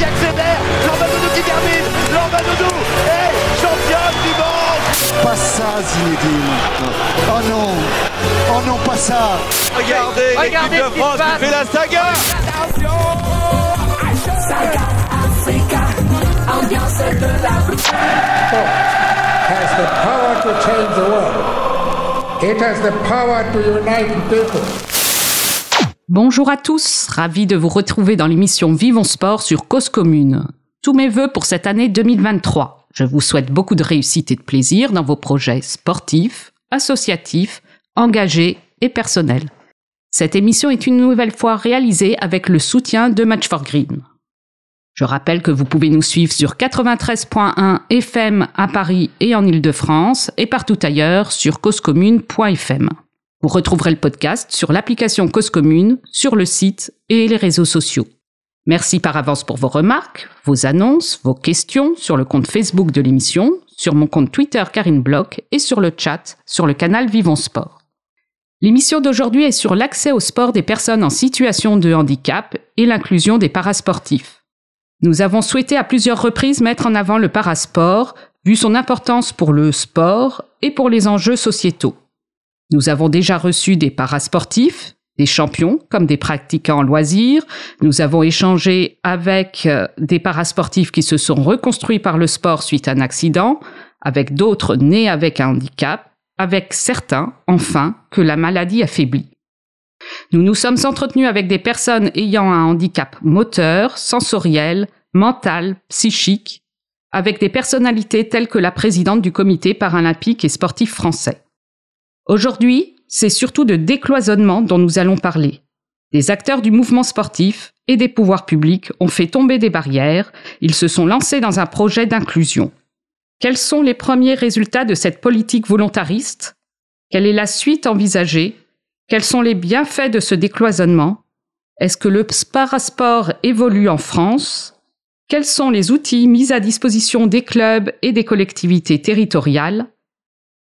qui accélère, qui termine, est championne du monde. Pas ça Zinedine Oh non. Oh non, pas ça. Regardez, Regardez l'équipe de France qui fait la saga. Saga Africa, ambiance de la has the power to change the world. It has the power to unite people. Bonjour à tous, ravi de vous retrouver dans l'émission Vivons Sport sur Cause Commune. Tous mes voeux pour cette année 2023. Je vous souhaite beaucoup de réussite et de plaisir dans vos projets sportifs, associatifs, engagés et personnels. Cette émission est une nouvelle fois réalisée avec le soutien de Match for Green. Je rappelle que vous pouvez nous suivre sur 93.1 FM à Paris et en Ile-de-France et partout ailleurs sur causecommune.fm. Vous retrouverez le podcast sur l'application Cause Commune, sur le site et les réseaux sociaux. Merci par avance pour vos remarques, vos annonces, vos questions sur le compte Facebook de l'émission, sur mon compte Twitter Karine Bloch et sur le chat sur le canal Vivons Sport. L'émission d'aujourd'hui est sur l'accès au sport des personnes en situation de handicap et l'inclusion des parasportifs. Nous avons souhaité à plusieurs reprises mettre en avant le parasport, vu son importance pour le sport et pour les enjeux sociétaux. Nous avons déjà reçu des parasportifs, des champions comme des pratiquants en loisirs. Nous avons échangé avec euh, des parasportifs qui se sont reconstruits par le sport suite à un accident, avec d'autres nés avec un handicap, avec certains, enfin, que la maladie affaiblit. Nous nous sommes entretenus avec des personnes ayant un handicap moteur, sensoriel, mental, psychique, avec des personnalités telles que la présidente du comité paralympique et sportif français. Aujourd'hui, c'est surtout de décloisonnement dont nous allons parler. Des acteurs du mouvement sportif et des pouvoirs publics ont fait tomber des barrières, ils se sont lancés dans un projet d'inclusion. Quels sont les premiers résultats de cette politique volontariste? Quelle est la suite envisagée? Quels sont les bienfaits de ce décloisonnement? Est-ce que le parasport évolue en France? Quels sont les outils mis à disposition des clubs et des collectivités territoriales?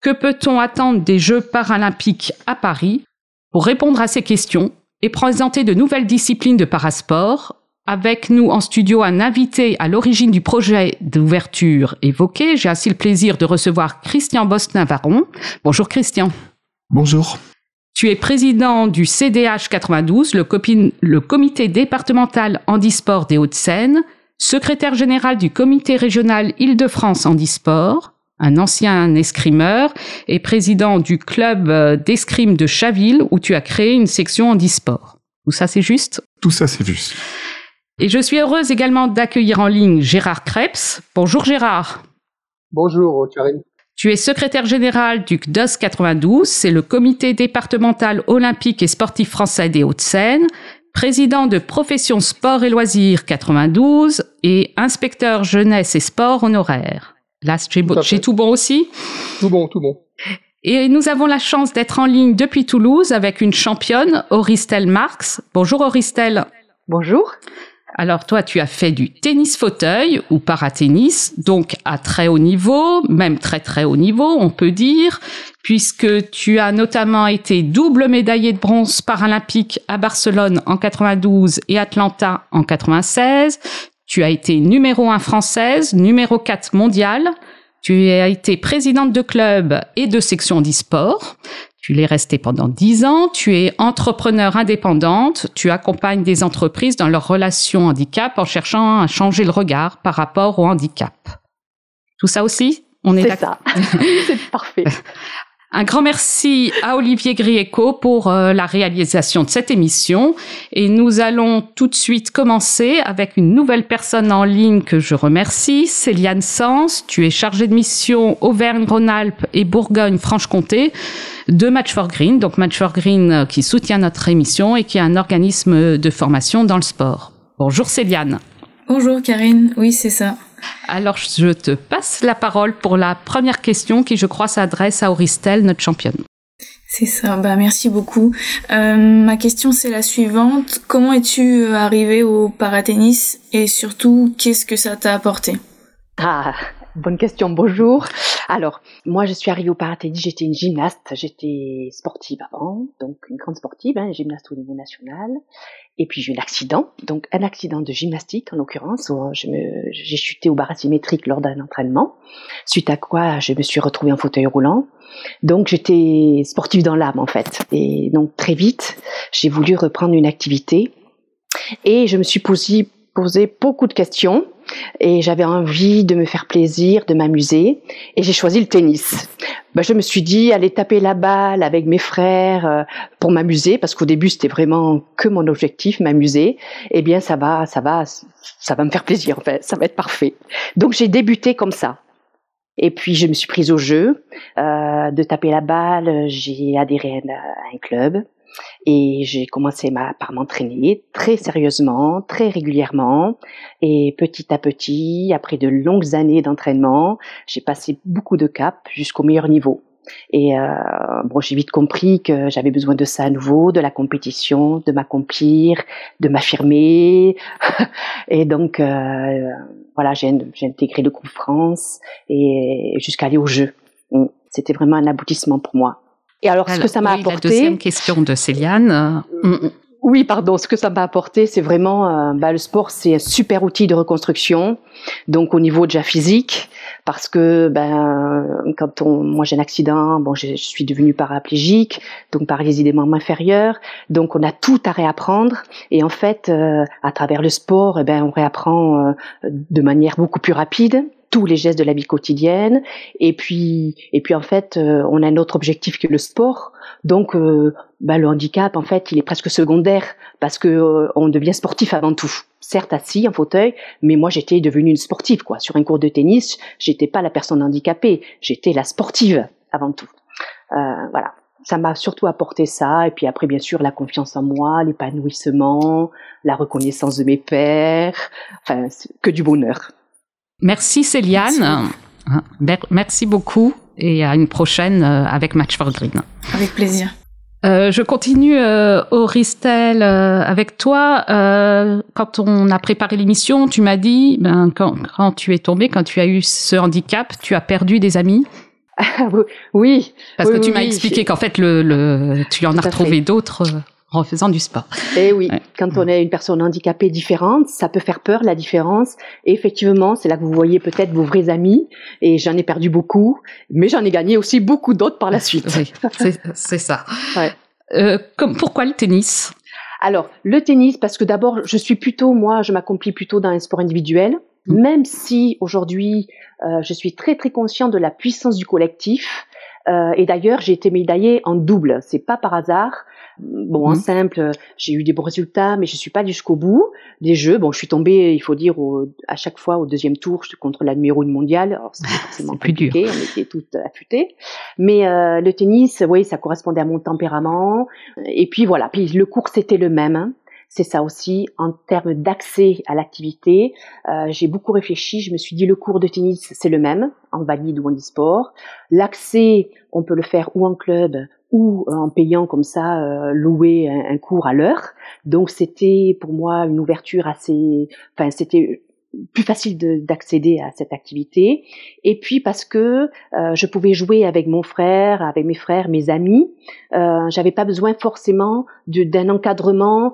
Que peut-on attendre des Jeux paralympiques à Paris Pour répondre à ces questions et présenter de nouvelles disciplines de parasport, avec nous en studio un invité à l'origine du projet d'ouverture évoqué. J'ai ainsi le plaisir de recevoir Christian Boss-Navarron. Bonjour Christian. Bonjour. Tu es président du CDH 92, le, copine- le comité départemental handisport des Hauts-de-Seine, secrétaire général du comité régional Île-de-France handisport, un ancien escrimeur et président du club euh, d'escrime de Chaville où tu as créé une section handisport. Tout ça c'est juste? Tout ça, c'est juste. Et je suis heureuse également d'accueillir en ligne Gérard Krebs. Bonjour Gérard. Bonjour Karine. Tu es secrétaire général du CDOS 92, c'est le comité départemental olympique et sportif français des Hauts-de-Seine, président de Profession Sport et Loisirs 92 et inspecteur jeunesse et sport honoraire. Là, j'ai Tout tout bon aussi. Tout bon, tout bon. Et nous avons la chance d'être en ligne depuis Toulouse avec une championne, Auristel Marx. Bonjour Auristel. Bonjour. Alors toi, tu as fait du tennis fauteuil ou paratennis, donc à très haut niveau, même très très haut niveau, on peut dire, puisque tu as notamment été double médaillé de bronze paralympique à Barcelone en 92 et Atlanta en 96. Tu as été numéro 1 française, numéro 4 mondiale. Tu as été présidente de club et de section d'e-sport. Tu l'es resté pendant dix ans. Tu es entrepreneur indépendante. Tu accompagnes des entreprises dans leurs relations handicap en cherchant à changer le regard par rapport au handicap. Tout ça aussi, on est d'accord. ça. C'est parfait. Un grand merci à Olivier Grieco pour euh, la réalisation de cette émission. Et nous allons tout de suite commencer avec une nouvelle personne en ligne que je remercie, Céliane Sens. Tu es chargée de mission Auvergne-Rhône-Alpes et Bourgogne-Franche-Comté de Match for Green. Donc Match for Green euh, qui soutient notre émission et qui est un organisme de formation dans le sport. Bonjour Céliane. Bonjour Karine, oui c'est ça. Alors je te passe la parole pour la première question qui je crois s'adresse à Auristel, notre championne. C'est ça, bah merci beaucoup. Euh, ma question c'est la suivante. Comment es-tu euh, arrivé au paratennis et surtout qu'est-ce que ça t'a apporté? Ah, Bonne question, bonjour. Alors, moi, je suis arrivée au paratennis, j'étais une gymnaste, j'étais sportive avant, donc une grande sportive, hein, gymnaste au niveau national. Et puis j'ai eu un accident, donc un accident de gymnastique en l'occurrence, où j'ai chuté au bar asymétrique lors d'un entraînement, suite à quoi je me suis retrouvée en fauteuil roulant. Donc j'étais sportive dans l'âme en fait. Et donc très vite, j'ai voulu reprendre une activité et je me suis posé, posé beaucoup de questions et j'avais envie de me faire plaisir, de m'amuser, et j'ai choisi le tennis. Ben, je me suis dit aller taper la balle avec mes frères euh, pour m'amuser, parce qu'au début c'était vraiment que mon objectif, m'amuser. Eh bien ça va, ça va, ça va me faire plaisir, en fait, ça va être parfait. Donc j'ai débuté comme ça. Et puis je me suis prise au jeu euh, de taper la balle. J'ai adhéré à un club. Et j'ai commencé par m'entraîner très sérieusement, très régulièrement. Et petit à petit, après de longues années d'entraînement, j'ai passé beaucoup de caps jusqu'au meilleur niveau. Et euh, bon, j'ai vite compris que j'avais besoin de ça à nouveau, de la compétition, de m'accomplir, de m'affirmer. et donc, euh, voilà, j'ai intégré le groupe France et jusqu'à aller au jeu. C'était vraiment un aboutissement pour moi. Et alors, ce que ça m'a apporté. La deuxième question de Céliane. Mm, mm. Oui, pardon. Ce que ça m'a apporté, c'est vraiment euh, bah, le sport, c'est un super outil de reconstruction. Donc au niveau déjà physique, parce que ben quand on, moi j'ai un accident, bon je, suis devenue paraplégique, donc paralysie des membres inférieurs. Donc on a tout à réapprendre. Et en fait, euh, à travers le sport, eh ben on réapprend euh, de manière beaucoup plus rapide tous les gestes de la vie quotidienne. Et puis, et puis en fait, euh, on a un autre objectif que le sport. Donc, euh, bah, le handicap, en fait, il est presque secondaire parce que euh, on devient sportif avant tout. Certes assis en fauteuil, mais moi j'étais devenue une sportive quoi. Sur un cours de tennis, j'étais pas la personne handicapée, j'étais la sportive avant tout. voilà, ça m'a surtout apporté ça. Et puis après, bien sûr, la confiance en moi, l'épanouissement, la reconnaissance de mes pères, enfin, que du bonheur. Merci Céliane. Merci beaucoup. et à une prochaine euh, avec Match for Green. Avec plaisir. Euh, je continue, euh, Auristel, euh, avec toi. Euh, quand on a préparé l'émission, tu m'as dit, ben, quand, quand, tu es tombé, quand tu as eu ce handicap, tu as perdu des amis. oui. Parce que tu m'as expliqué qu'en fait, le, le, tu en as retrouvé d'autres en faisant du sport. Et eh oui, quand on est une personne handicapée différente, ça peut faire peur la différence. Et effectivement, c'est là que vous voyez peut-être vos vrais amis. Et j'en ai perdu beaucoup, mais j'en ai gagné aussi beaucoup d'autres par la suite. Oui, c'est ça. Ouais. Euh, comme, pourquoi le tennis? Alors, le tennis, parce que d'abord, je suis plutôt, moi, je m'accomplis plutôt dans un sport individuel. Mmh. Même si aujourd'hui, euh, je suis très très conscient de la puissance du collectif. Euh, et d'ailleurs, j'ai été médaillée en double. C'est pas par hasard. Bon, en mmh. simple, j'ai eu des bons résultats, mais je suis pas jusqu'au bout des jeux. Bon, je suis tombée, il faut dire, à chaque fois au deuxième tour contre la numéro une mondiale. Alors, c'est forcément plus dur. on était toutes affûtées. Mais euh, le tennis, oui, ça correspondait à mon tempérament. Et puis voilà, puis le cours c'était le même. Hein. C'est ça aussi, en termes d'accès à l'activité, euh, j'ai beaucoup réfléchi. Je me suis dit le cours de tennis c'est le même, en valide ou en e-sport. L'accès, on peut le faire ou en club ou euh, en payant comme ça euh, louer un, cours à l'heure. Donc c'était pour moi une ouverture assez, enfin c'était plus facile d'accéder à cette activité. Et puis parce que euh, je pouvais jouer avec mon frère, avec mes frères, mes amis, euh, j'avais pas besoin forcément d'un encadrement.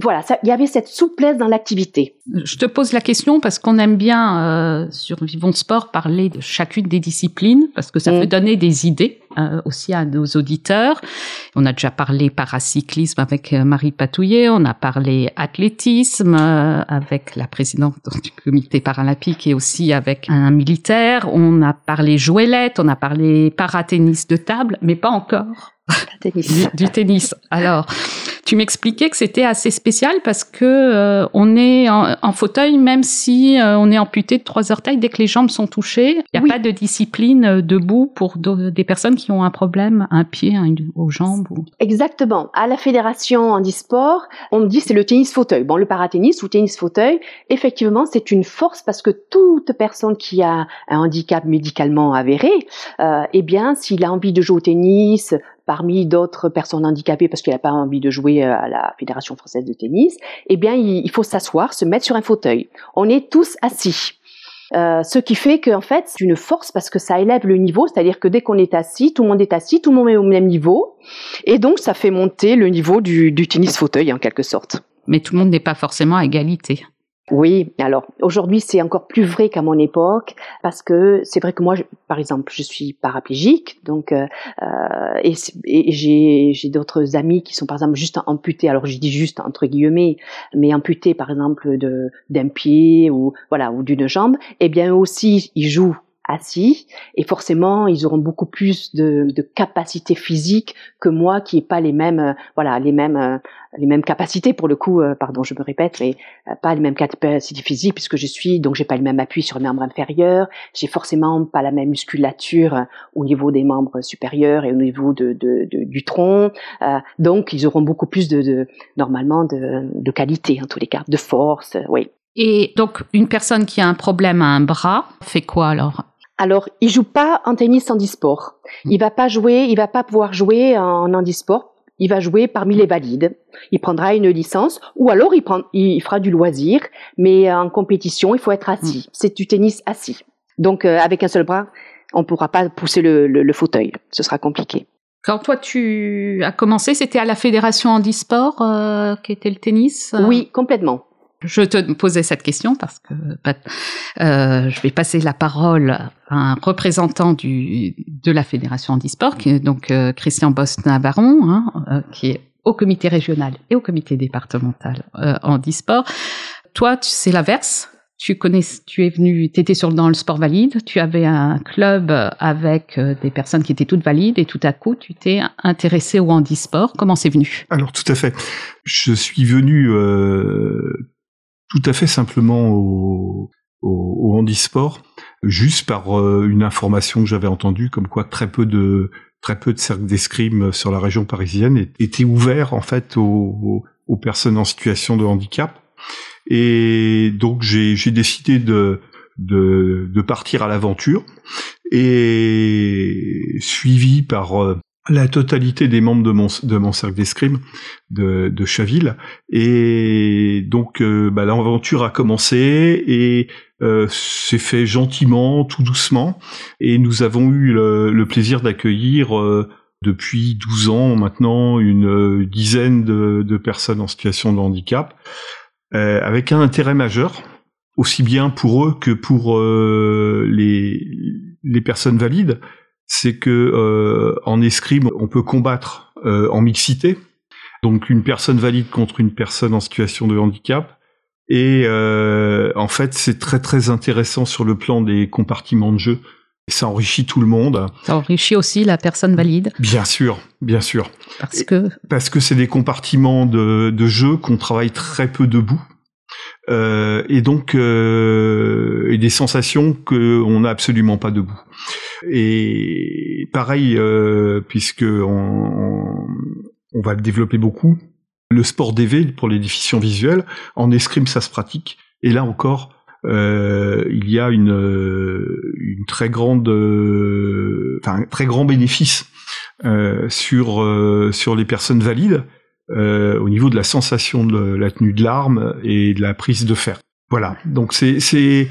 voilà, il y avait cette souplesse dans l'activité. Je te pose la question parce qu'on aime bien euh, sur Vivons Sport parler de chacune des disciplines parce que ça mm. peut donner des idées euh, aussi à nos auditeurs. On a déjà parlé paracyclisme avec euh, Marie Patouillet, on a parlé athlétisme euh, avec la présidente du comité paralympique et aussi avec un militaire. On a parlé jouelette, on a parlé paratennis de table, mais pas encore du, tennis. Alors, tu m'expliquais que c'était assez spécial parce que euh, on est en, fauteuil même si euh, on est amputé de trois orteils dès que les jambes sont touchées. Il n'y a pas de discipline euh, debout pour des personnes qui ont un problème, un pied, aux jambes. Exactement. À la fédération handisport, on me dit c'est le tennis fauteuil. Bon, le paratennis ou tennis fauteuil, effectivement, c'est une force parce que toute personne qui a un handicap médicalement avéré, eh bien, s'il a envie de jouer au tennis, parmi d'autres personnes handicapées parce qu'il n'a pas envie de jouer euh, à la Fédération française de tennis, eh bien, il faut s'asseoir, se mettre sur un fauteuil. On est tous assis. Euh, ce qui fait qu'en fait, c'est une force parce que ça élève le niveau, c'est-à-dire que dès qu'on est assis, tout le monde est assis, tout le monde est au même niveau, et donc ça fait monter le niveau du, du tennis fauteuil en quelque sorte. Mais tout le monde n'est pas forcément à égalité. Oui, alors aujourd'hui c'est encore plus vrai qu'à mon époque parce que c'est vrai que moi, par exemple, je suis paraplégique, donc euh, euh, et, j'ai j'ai d'autres amis qui sont par exemple juste amputés. Alors je dis juste entre guillemets, mais amputés par exemple de d'un pied ou voilà ou d'une jambe. Eh bien aussi ils jouent assis. Et forcément ils auront beaucoup plus de, de capacités physiques que moi qui ai pas les mêmes euh, voilà les mêmes euh, les mêmes capacités pour le coup euh, pardon je me répète mais euh, pas les mêmes capacités physiques puisque je suis donc j'ai pas le même appui sur les membres inférieurs. J'ai forcément pas la même musculature euh, au niveau des membres supérieurs et au niveau de, de- de- du tronc. Euh, donc ils auront beaucoup plus de, normalement de, de qualité en tous les cas de force oui. Et donc, une personne qui a un problème à un bras fait quoi alors? Alors il joue pas en tennis handisport il va pas jouer il va pas pouvoir jouer en handisport il va jouer parmi les valides. Il prendra une licence ou alors il, prend, il fera du loisir, mais en compétition, il faut être assis. C'est du tennis assis. Donc euh, avec un seul bras, on ne pourra pas pousser le, le, le fauteuil. Ce sera compliqué. Quand toi tu as commencé, c'était à la fédération handisport euh, qui était le tennis euh? Oui, complètement. Je te posais cette question parce que bah, euh, je vais passer la parole à un représentant du, de la fédération handisport, qui est donc euh, Christian Bostin-Baron, hein, euh, qui est au comité régional et au comité départemental euh, handisport. Toi, tu- c'est l'inverse. Tu connais, tu es venu, tu étais sur, dans le sport valide, tu avais un club avec euh, des personnes qui étaient toutes valides et tout à coup, tu t'es intéressé au handisport. Comment c'est venu? Alors tout à fait. Je suis venu euh, tout à fait simplement au, au, au handisport, juste par euh, une information que j'avais entendue, comme quoi très peu de très peu de cercles d'escrime sur la région parisienne étaient ouverts en fait aux, personnes en situation de handicap. Et donc j'ai j'ai décidé de, de de partir à l'aventure et suivi par euh, la totalité des membres de mon, de mon cercle d'escrime de, Chaville. Et donc, euh, bah, l'aventure a commencé et euh, s'est fait gentiment, tout doucement. Et nous avons eu le, plaisir d'accueillir euh, depuis 12 ans maintenant une dizaine de, personnes en situation de handicap, euh, avec un intérêt majeur, aussi bien pour eux que pour les personnes valides c'est que euh, en escrime, on peut combattre euh, en mixité, donc une personne valide contre une personne en situation de handicap. Et euh, en fait, c'est très très intéressant sur le plan des compartiments de jeu. Et ça enrichit tout le monde. Ça enrichit aussi la personne valide Bien sûr, bien sûr. parce que Parce que c'est des compartiments de, de jeu qu'on travaille très peu debout. Euh, et donc euh, et des sensations qu'on n'a absolument pas debout. Et pareil, euh, puisque on, va le développer beaucoup, le sport DV pour les déficients visuels, en escrime ça se pratique. Et là encore, euh, il y a une, très grande, euh, enfin un très grand bénéfice euh, sur sur les personnes valides au niveau de la sensation de la tenue de l'arme et de la prise de fer. Voilà. Donc c'est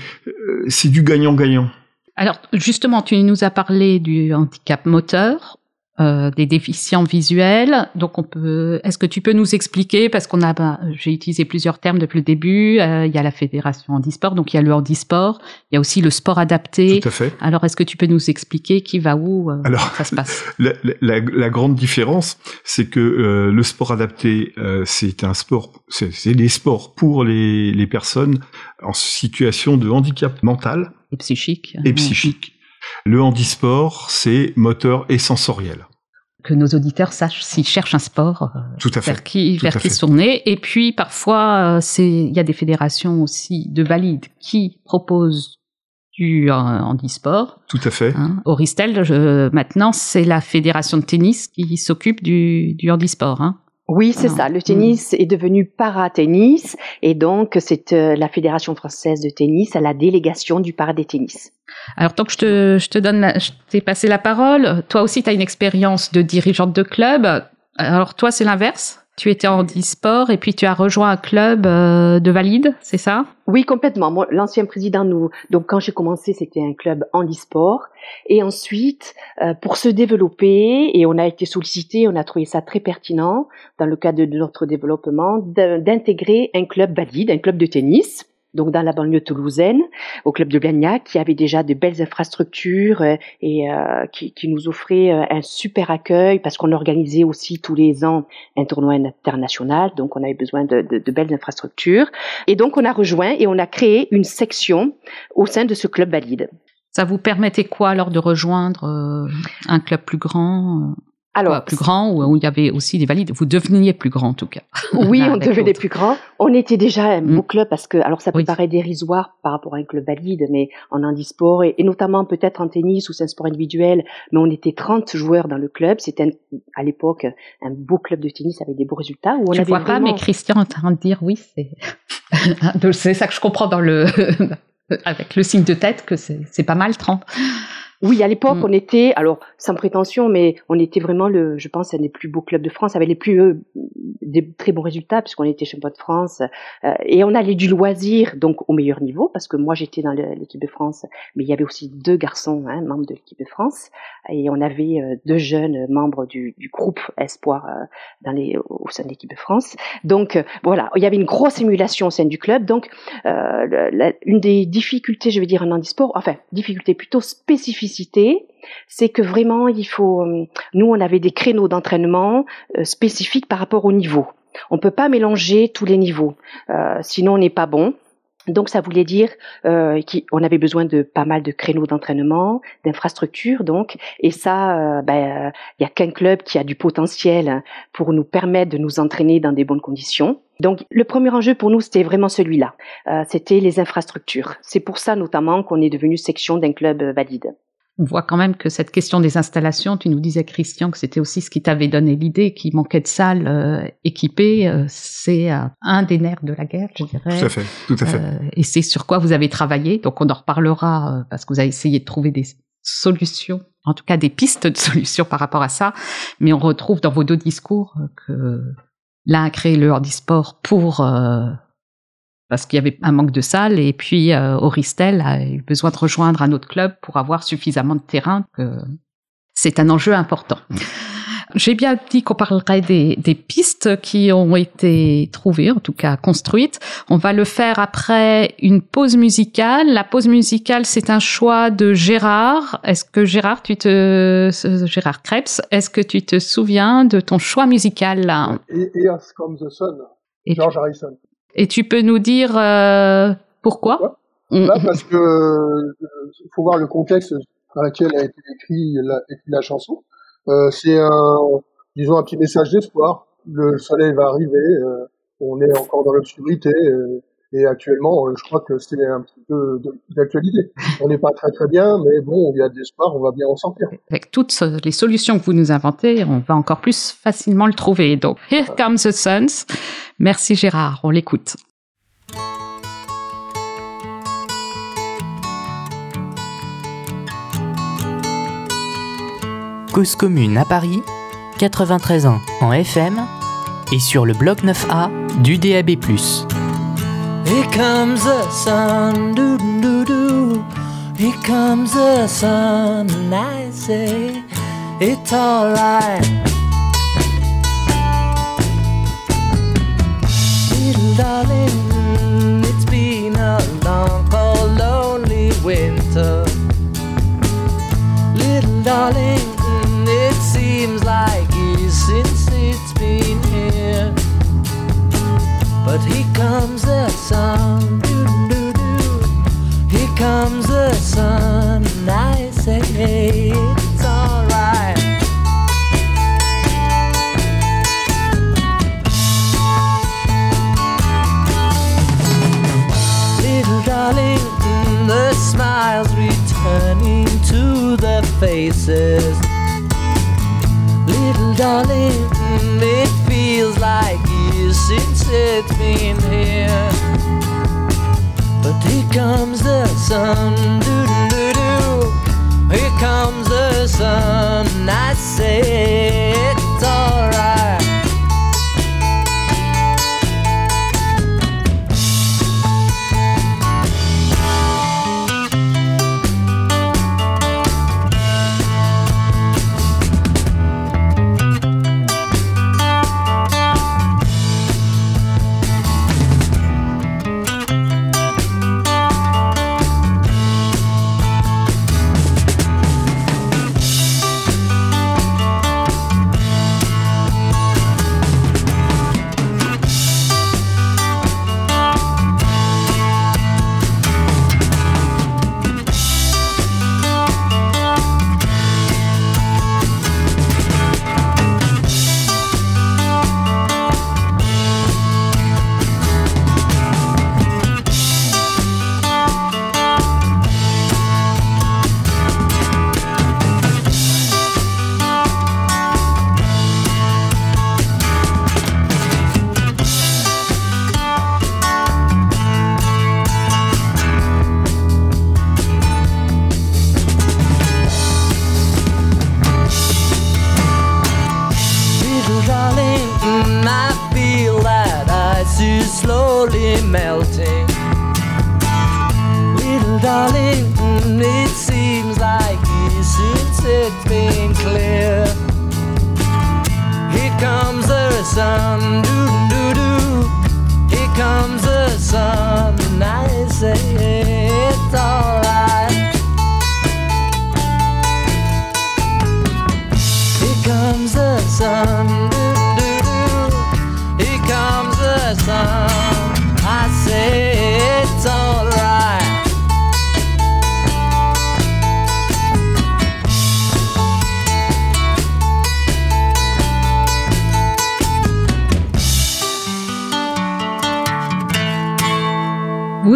du gagnant-gagnant. Alors, justement, tu nous as parlé du handicap moteur, euh, des déficients visuels. Donc, on peut. Est-ce que tu peux nous expliquer? Parce qu'on a, ben, j'ai utilisé plusieurs termes depuis le début. euh, il y a la fédération handisport, donc il y a le handisport. Il y a aussi le sport adapté. Tout à fait. Alors, est-ce que tu peux nous expliquer qui va où euh, Alors, ça se passe? La, la- la grande différence, c'est que euh, le sport adapté, euh, c'est un sport, c'est c'est des sports pour les, les personnes en situation de handicap mental Et psychique. et psychique. Le handisport, c'est moteur et sensoriel. Que nos auditeurs sachent s'ils cherchent un sport. euh, Tout à vers fait. qui, Tout vers à qui fait. se tourner. Et puis parfois, euh, c'est il y a des fédérations aussi de valides qui proposent du euh, handisport. Tout à fait. Hein. Auristel, je- maintenant, c'est la fédération de tennis qui s'occupe du, du handisport. Hein. Oui, c'est ça. Le tennis est devenu para-tennis et donc c'est euh, la Fédération française de tennis à la délégation du para-tennis. Alors, tant que je te, je te donne, la- je t'ai passé la parole, toi aussi, tu as une expérience de dirigeante de club. Alors, toi, c'est l'inverse? Tu étais en e-sport et puis tu as rejoint un club euh, de valides, c'est ça? Oui, complètement. Moi, l'ancien président nous, donc quand j'ai commencé, c'était un club en e-sport. Et ensuite, euh, pour se développer, et on a été sollicité, on a trouvé ça très pertinent dans le cadre de notre développement, d'intégrer un club valide, un club de tennis donc dans la banlieue toulousaine, au club de Blagnac, qui avait déjà de belles infrastructures euh, et euh, qui, qui, nous offrait euh, un super accueil parce qu'on organisait aussi tous les ans un tournoi international, donc on avait besoin de, de, de, belles infrastructures. Et donc on a rejoint et on a créé une section au sein de ce club valide. Ça vous permettait quoi alors de rejoindre un club plus grand alors, plus grand où, il y avait aussi des valides. Vous deveniez plus grand en tout cas. Oui, on devenait plus grand. On était déjà un beau mm. club parce que, alors ça peut paraître dérisoire par rapport à un club valide, mais en handisport et, et notamment peut-être en tennis ou c'est un sport individuel, mais on était 30 joueurs dans le club. C'était à l'époque un beau club de tennis avec des beaux résultats. Où on je ne vois pas, mais Christian est en train de dire oui, c'est c'est ça que je comprends dans le avec le signe de tête que c'est pas mal 30. Oui, à l'époque, mm. on était, alors sans prétention, mais on était vraiment le, je pense, un des plus beaux clubs de France, avec les plus euh, des très bons résultats puisqu'on était champion de France euh, et on allait du loisir donc au meilleur niveau parce que moi j'étais dans l'équipe de France, mais il y avait aussi deux garçons hein, membres de l'équipe de France et on avait euh, deux jeunes membres du, du groupe Espoir dans les, au sein de l'équipe de France. Donc voilà, il y avait une grosse émulation au sein du club. Donc une des difficultés, je vais dire en handisport, enfin difficulté plutôt spécifique c'est que vraiment il faut. Euh, nous, on avait des créneaux d'entraînement euh, spécifiques par rapport au niveau. On peut pas mélanger tous les niveaux, euh, sinon on n'est pas bon. Donc ça voulait dire euh, qu'on avait besoin de pas mal de créneaux d'entraînement, d'infrastructures donc, et ça, ben, il y a qu'un club qui a du potentiel pour nous permettre de nous entraîner dans des bonnes conditions. Donc le premier enjeu pour nous, c'était vraiment celui-là, c'était les infrastructures. C'est pour ça notamment qu'on est devenu section d'un club valide on voit quand même que cette question des installations, tu nous disais Christian que c'était aussi ce qui t'avait donné l'idée, qu'il manquait de salles euh, équipées, euh, c'est euh, un des nerfs de la guerre, je dirais. Tout à fait, tout à fait. et c'est sur quoi vous avez travaillé, donc on en reparlera parce que vous avez essayé de trouver des solutions, en tout cas des pistes de solutions par rapport à ça, mais on retrouve dans vos deux discours que l'un a créé le handisport pour parce qu'il y avait un manque de salles et puis euh, Auristel a eu besoin de rejoindre un autre club pour avoir suffisamment de terrain. Que c'est un enjeu important. J'ai bien dit qu'on parlerait des, des, pistes qui ont été trouvées, en tout cas construites. On va le faire après une pause musicale. La pause musicale, c'est un choix de Gérard. Est-ce que Gérard, tu te Gérard Krebs, est-ce que tu te souviens de ton choix musical? Là Earth Comes the Sun, George Harrison. Et tu peux nous dire euh, pourquoi, mm. Là, parce que euh, faut voir le contexte dans lequel a été écrit la, la chanson. Euh, c'est un, disons, un petit message d'espoir. Le soleil va arriver. Euh, on est encore dans l'obscurité. Euh, et actuellement, je crois que c'est un petit peu d'actualité. On n'est pas très très bien, mais bon, il y a de l'espoir, on va bien en sortir. Avec toutes les solutions que vous nous inventez, on va encore plus facilement le trouver. Donc, Here Comes the Suns. Merci Gérard, on l'écoute. Cause commune à Paris, 93 ans en FM et sur le bloc 9A du DAB+. Here comes the sun, doo doo doo. Here comes the sun, and I say it's alright. Little darling, it's been a long, cold, lonely winter. Little darling, it seems like years since it's been here. But here comes the sun, doo doo doo. Here comes the sun, and I say it's alright. Little darling, the smiles returning to the faces. Little darling, it feels like since it's been here. But here comes the sun, doo doo doo. Here comes the sun, I say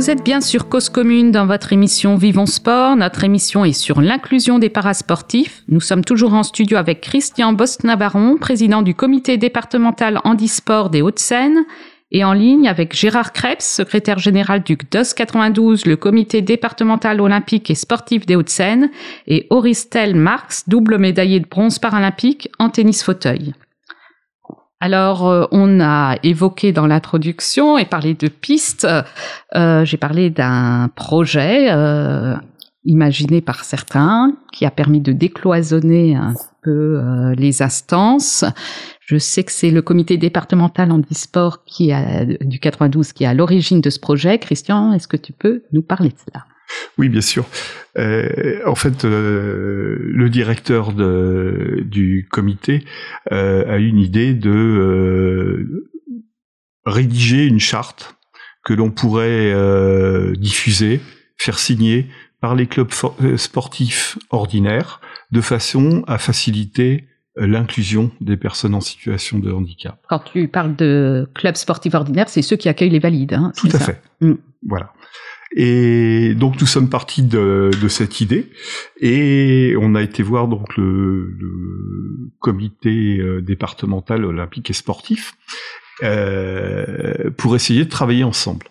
Vous êtes bien sur Cause Commune dans votre émission Vivons Sport. Notre émission est sur l'inclusion des parasportifs. Nous sommes toujours en studio avec Christian Bosnavaron, président du comité départemental handisport des Hauts-de-Seine, et en ligne avec Gérard Krebs, secrétaire général du CDOS 92, le comité départemental olympique et sportif des Hauts-de-Seine, et Auristel Marx, double médaillé de bronze paralympique en tennis fauteuil. Alors, euh, on a évoqué dans l'introduction et parlé de pistes. Euh, J'ai parlé d'un projet euh, imaginé par certains qui a permis de décloisonner un peu euh, les instances. Je sais que c'est le comité départemental handisport qui a, du 92 qui est à l'origine de ce projet. Christian, est-ce que tu peux nous parler de cela? Oui, bien sûr. Euh, en fait, euh, le directeur de, du comité euh, a eu une idée de euh, rédiger une charte que l'on pourrait diffuser, faire signer par les clubs sportifs ordinaires, de façon à faciliter l'inclusion des personnes en situation de handicap. Quand tu parles de club sportif ordinaire, c'est ceux qui accueillent les valides. Hein, Tout à ça fait. Mm. Voilà. Et donc nous sommes partis de, de cette idée et on a été voir donc le, le comité euh, départemental olympique et sportif euh, pour essayer de travailler ensemble.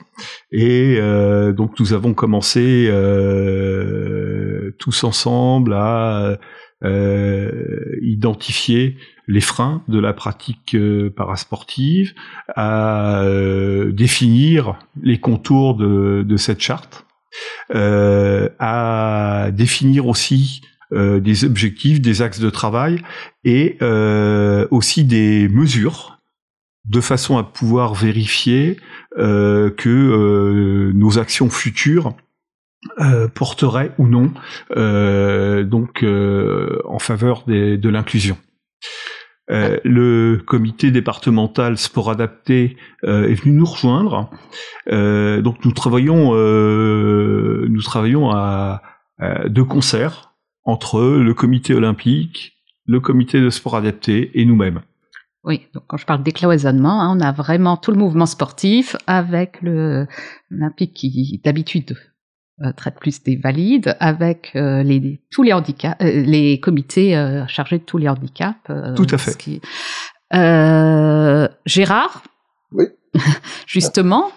Et euh, donc nous avons commencé euh, tous ensemble à euh, identifier les freins de la pratique euh, parasportive, à euh, définir les contours de, de cette charte, euh, à définir aussi euh, des objectifs, des axes de travail et euh, aussi des mesures de façon à pouvoir vérifier euh, que nos actions futures porteraient ou non donc en faveur des- de l'inclusion. Euh, le comité départemental sport adapté euh, est venu nous rejoindre. Euh, donc nous travaillons, euh, nous travaillons à, à de concert entre le comité olympique, le comité de sport adapté et nous-mêmes. Oui, donc quand je parle décloisonnement, hein, on a vraiment tout le mouvement sportif avec le l'Olympique qui d'habitude traite plus des valides, avec euh, les tous les handicaps, euh, les comités euh, chargés de tous les handicaps. euh, Tout à fait. qui- Euh, Gérard, Oui. justement,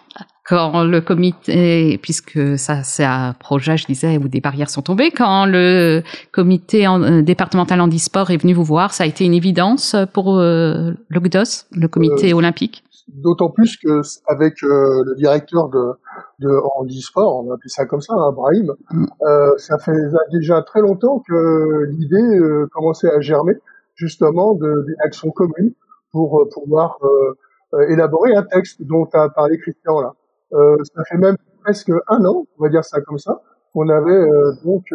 quand le comité, puisque ça c'est un projet, je disais, où des barrières sont tombées, quand le comité en- euh, départemental handisport est venu vous voir, ça a été une évidence pour euh, le GDOS, le comité Euh, olympique? D'autant plus que avec euh, le directeur de, de handisport, on va appeler ça comme ça, hein, Brahim, Mm. euh, ça fait déjà très longtemps que l'idée euh, commençait à germer justement de- d'une action commune pour euh, pouvoir élaborer un texte dont a parlé Christian là. Euh, ça fait même presque un an, on va dire ça comme ça, qu'on avait euh, donc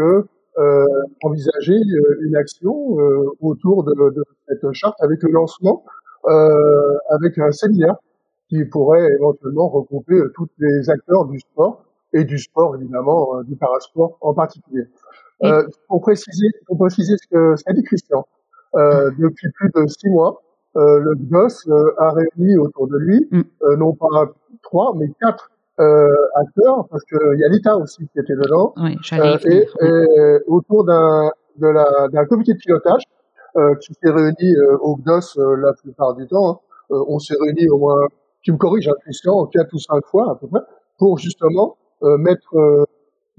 envisagé une action euh, autour de, de cette charte avec le lancement, euh, avec un séminaire qui pourrait éventuellement regrouper euh, tous les acteurs du sport et du sport évidemment, euh, du parasport en particulier. Euh, pour préciser, pour préciser ce que ce qu'a dit Christian, euh, depuis plus de six mois, euh, le euh, a réuni autour de lui Mm. euh, non pas trois mais quatre euh, acteurs parce qu'il y a l'État aussi qui était dedans Oui, euh, et, et autour d'un de la- d'un comité de pilotage qui s'est réuni euh, au GDOS euh, la plupart du temps. hein. Euh, on s'est réuni au moins, tu me corriges, hein, Christian, quatre ou cinq fois à peu près, pour justement euh, mettre euh,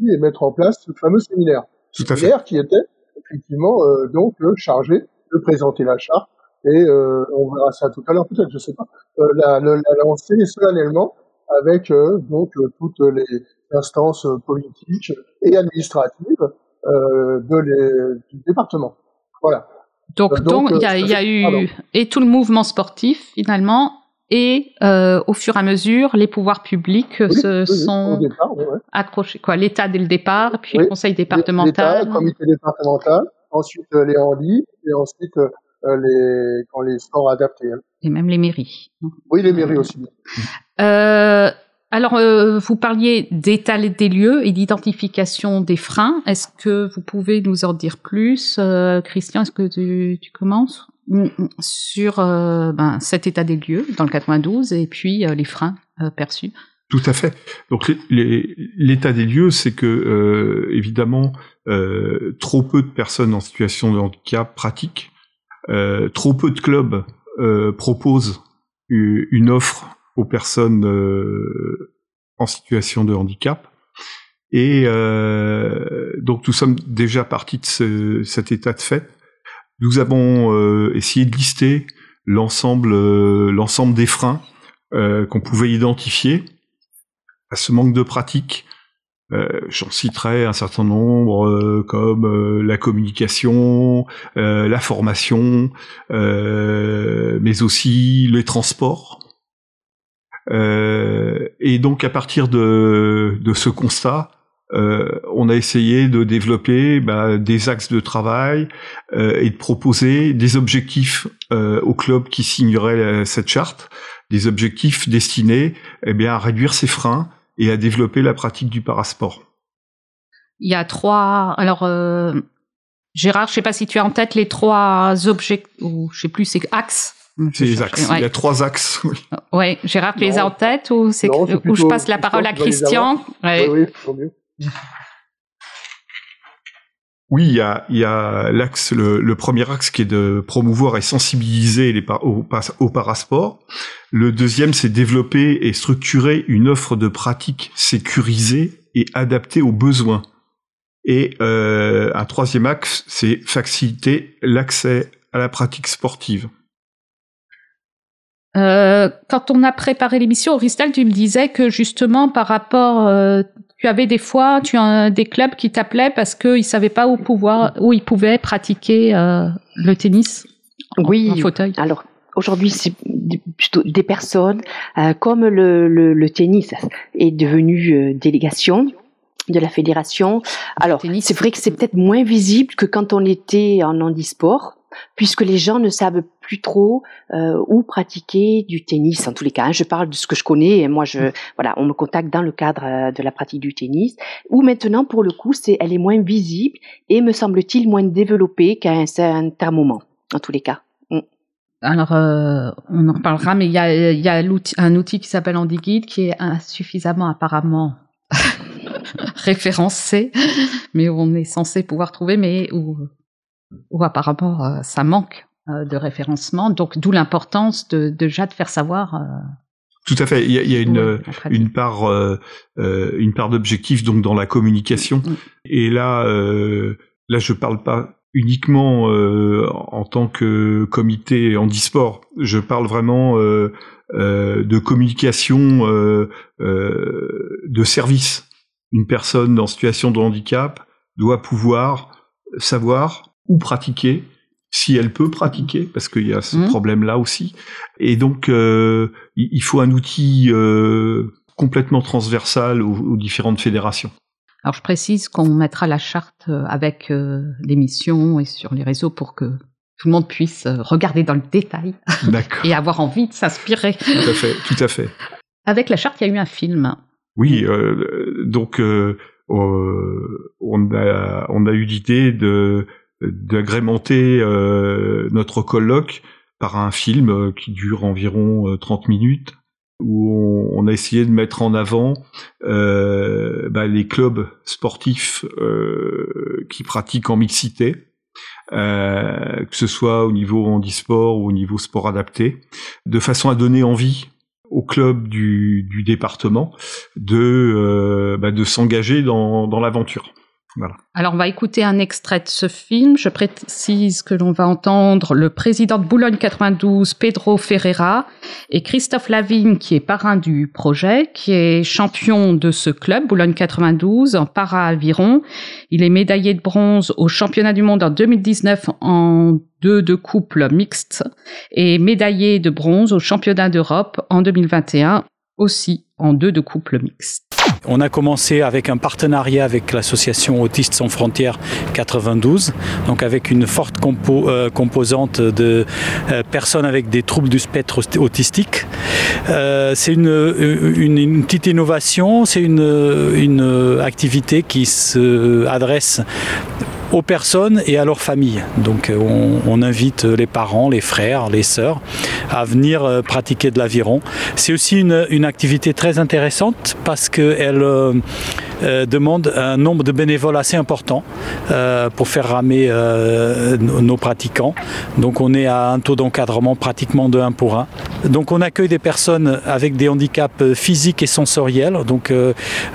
et mettre en place ce fameux séminaire. Tout à fait. Séminaire qui était effectivement euh, donc euh, chargé de présenter la charte et euh, on verra ça tout à l'heure peut-être, je sais pas, euh, la, la, la lancer solennellement avec euh, donc euh, toutes les instances politiques et administratives euh, de les, du département. Voilà. Donc, Euh, donc, donc, il y a, euh, il y a eu pardon. et tout le mouvement sportif finalement, et euh, au fur et à mesure, les pouvoirs publics euh, Oui, se oui, sont au départ, oui, ouais. accrochés. Quoi, l'État dès le départ, puis le Conseil L'État, départemental. le comité départemental, ensuite euh, les handis, et ensuite euh, les, quand les sports adaptés. hein. et même les mairies. Oui, les mairies aussi. Alors, euh, vous parliez d'état des lieux et d'identification des freins. Est-ce que vous pouvez nous en dire plus, euh, Christian? Est-ce que tu, tu commences? Mm, mm, sur euh, ben, cet état des lieux dans le 92 et puis les freins perçus. Tout à fait. Donc l'état des lieux, c'est que euh, évidemment euh, trop peu de personnes en situation de handicap pratiquent, euh, trop peu de clubs euh, proposent une offre aux personnes euh, en situation de handicap. Et euh, donc nous sommes déjà partis de ce- cet état de fait. Nous avons euh, essayé de lister l'ensemble euh, l'ensemble des freins euh, qu'on pouvait identifier à ce manque de pratique. Euh, J'en citerai un certain nombre comme la communication, la formation, mais aussi les transports. Euh, et donc à partir de, de ce constat, euh, on a essayé de développer bah, des axes de travail euh, et de proposer des objectifs euh, aux clubs qui signeraient la- cette charte, des objectifs destinés eh bien, à réduire ces freins et à développer la pratique du parasport. Il y a trois. Alors, euh, Gérard, je sais pas si tu as en tête les trois objets ou je sais plus, c'est axes. C'est les axes. Ouais. Il y a trois axes. oui. Ouais, Gérard, tu les as en tête ou c'est ou je passe la parole à Christian? Ouais. Oui, il y a, il y a l'axe, le, le premier axe qui est de promouvoir et sensibiliser les par- au, parasport. Le deuxième, c'est développer et structurer une offre de pratique sécurisée et adaptée aux besoins. Et euh, un troisième axe, c'est faciliter l'accès à la pratique sportive. Euh, quand on a préparé l'émission, Ristal, tu me disais que justement par rapport, euh, tu avais des fois, tu as des clubs qui t'appelaient parce qu'ils savaient pas où pouvoir, où ils pouvaient pratiquer euh, le tennis en- Oui. en fauteuil. Alors, aujourd'hui, c'est plutôt des personnes, euh, comme le, le, le tennis est devenu euh, délégation de la fédération. Alors, c'est vrai que c'est peut-être moins visible que quand on était en handisport, puisque les gens ne savent plus trop euh, où pratiquer du tennis. En tous les cas, hein. je parle de ce que je connais. Et moi, je voilà, on me contacte dans le cadre euh, de la pratique du tennis. Où maintenant, pour le coup, c'est elle est moins visible et me semble-t-il moins développée qu'à un certain moment. En tous les cas. Mm. Alors, euh, on en reparlera, mais il y a, y un outil qui s'appelle HandiGuide qui est insuffisamment apparemment référencé, mais on est censé pouvoir trouver, mais où, où apparemment euh, ça manque euh, de référencement. Donc, d'où l'importance de, déjà de faire savoir. euh, Tout à fait. Il y a, il y a une, une part, euh, une part d'objectif donc dans la communication. Et là, euh, là, je parle pas uniquement euh, en tant que comité handisport. Je parle vraiment de communication de service. Une personne en situation de handicap doit pouvoir savoir où pratiquer, si elle peut pratiquer, parce qu'il y a ce Mhm. problème-là aussi. Et donc, euh, il faut un outil euh, complètement transversal aux, aux différentes fédérations. Alors, je précise qu'on mettra la charte euh, avec euh, l'émission et sur les réseaux pour que tout le monde puisse regarder dans le détail et avoir envie de s'inspirer. Tout à fait, tout à fait. Avec la charte, il y a eu un film. Oui, donc on a on a eu l'idée de d'agrémenter euh, notre colloque par un film euh, qui dure environ euh, 30 minutes où on, a essayé de mettre en avant euh, bah, les clubs sportifs euh, qui pratiquent en mixité, euh, que ce soit au niveau handisport ou au niveau sport adapté, de façon à donner envie au club du, du département de, euh, bah, de s'engager dans, dans l'aventure. Alors, on va écouter un extrait de ce film. Je précise que l'on va entendre le président de Boulogne 92, Pedro Ferreira, et Christophe Lavigne, qui est parrain du projet, qui est champion de ce club, Boulogne 92, en para-aviron. Il est médaillé de bronze au championnat du monde en 2019 en deux de couple mixte et médaillé de bronze au championnat d'Europe en 2021 aussi en deux de couple mixte. On a commencé avec un partenariat avec l'association Autistes sans frontières 92, donc avec une forte euh, composante de euh, personnes avec des troubles du spectre autistique. Euh, c'est une, petite innovation, c'est une, activité qui s'adresse aux personnes et à leurs familles. Donc on, on, invite les parents, les frères, les sœurs à venir pratiquer de l'aviron. C'est aussi une, une, activité très intéressante parce qu'elle euh, euh, demande un nombre de bénévoles assez important euh, pour faire ramer euh, nos pratiquants. Donc on est à un taux d'encadrement pratiquement de 1 pour 1. Donc on accueille des personnes avec des handicaps physiques et sensoriels, donc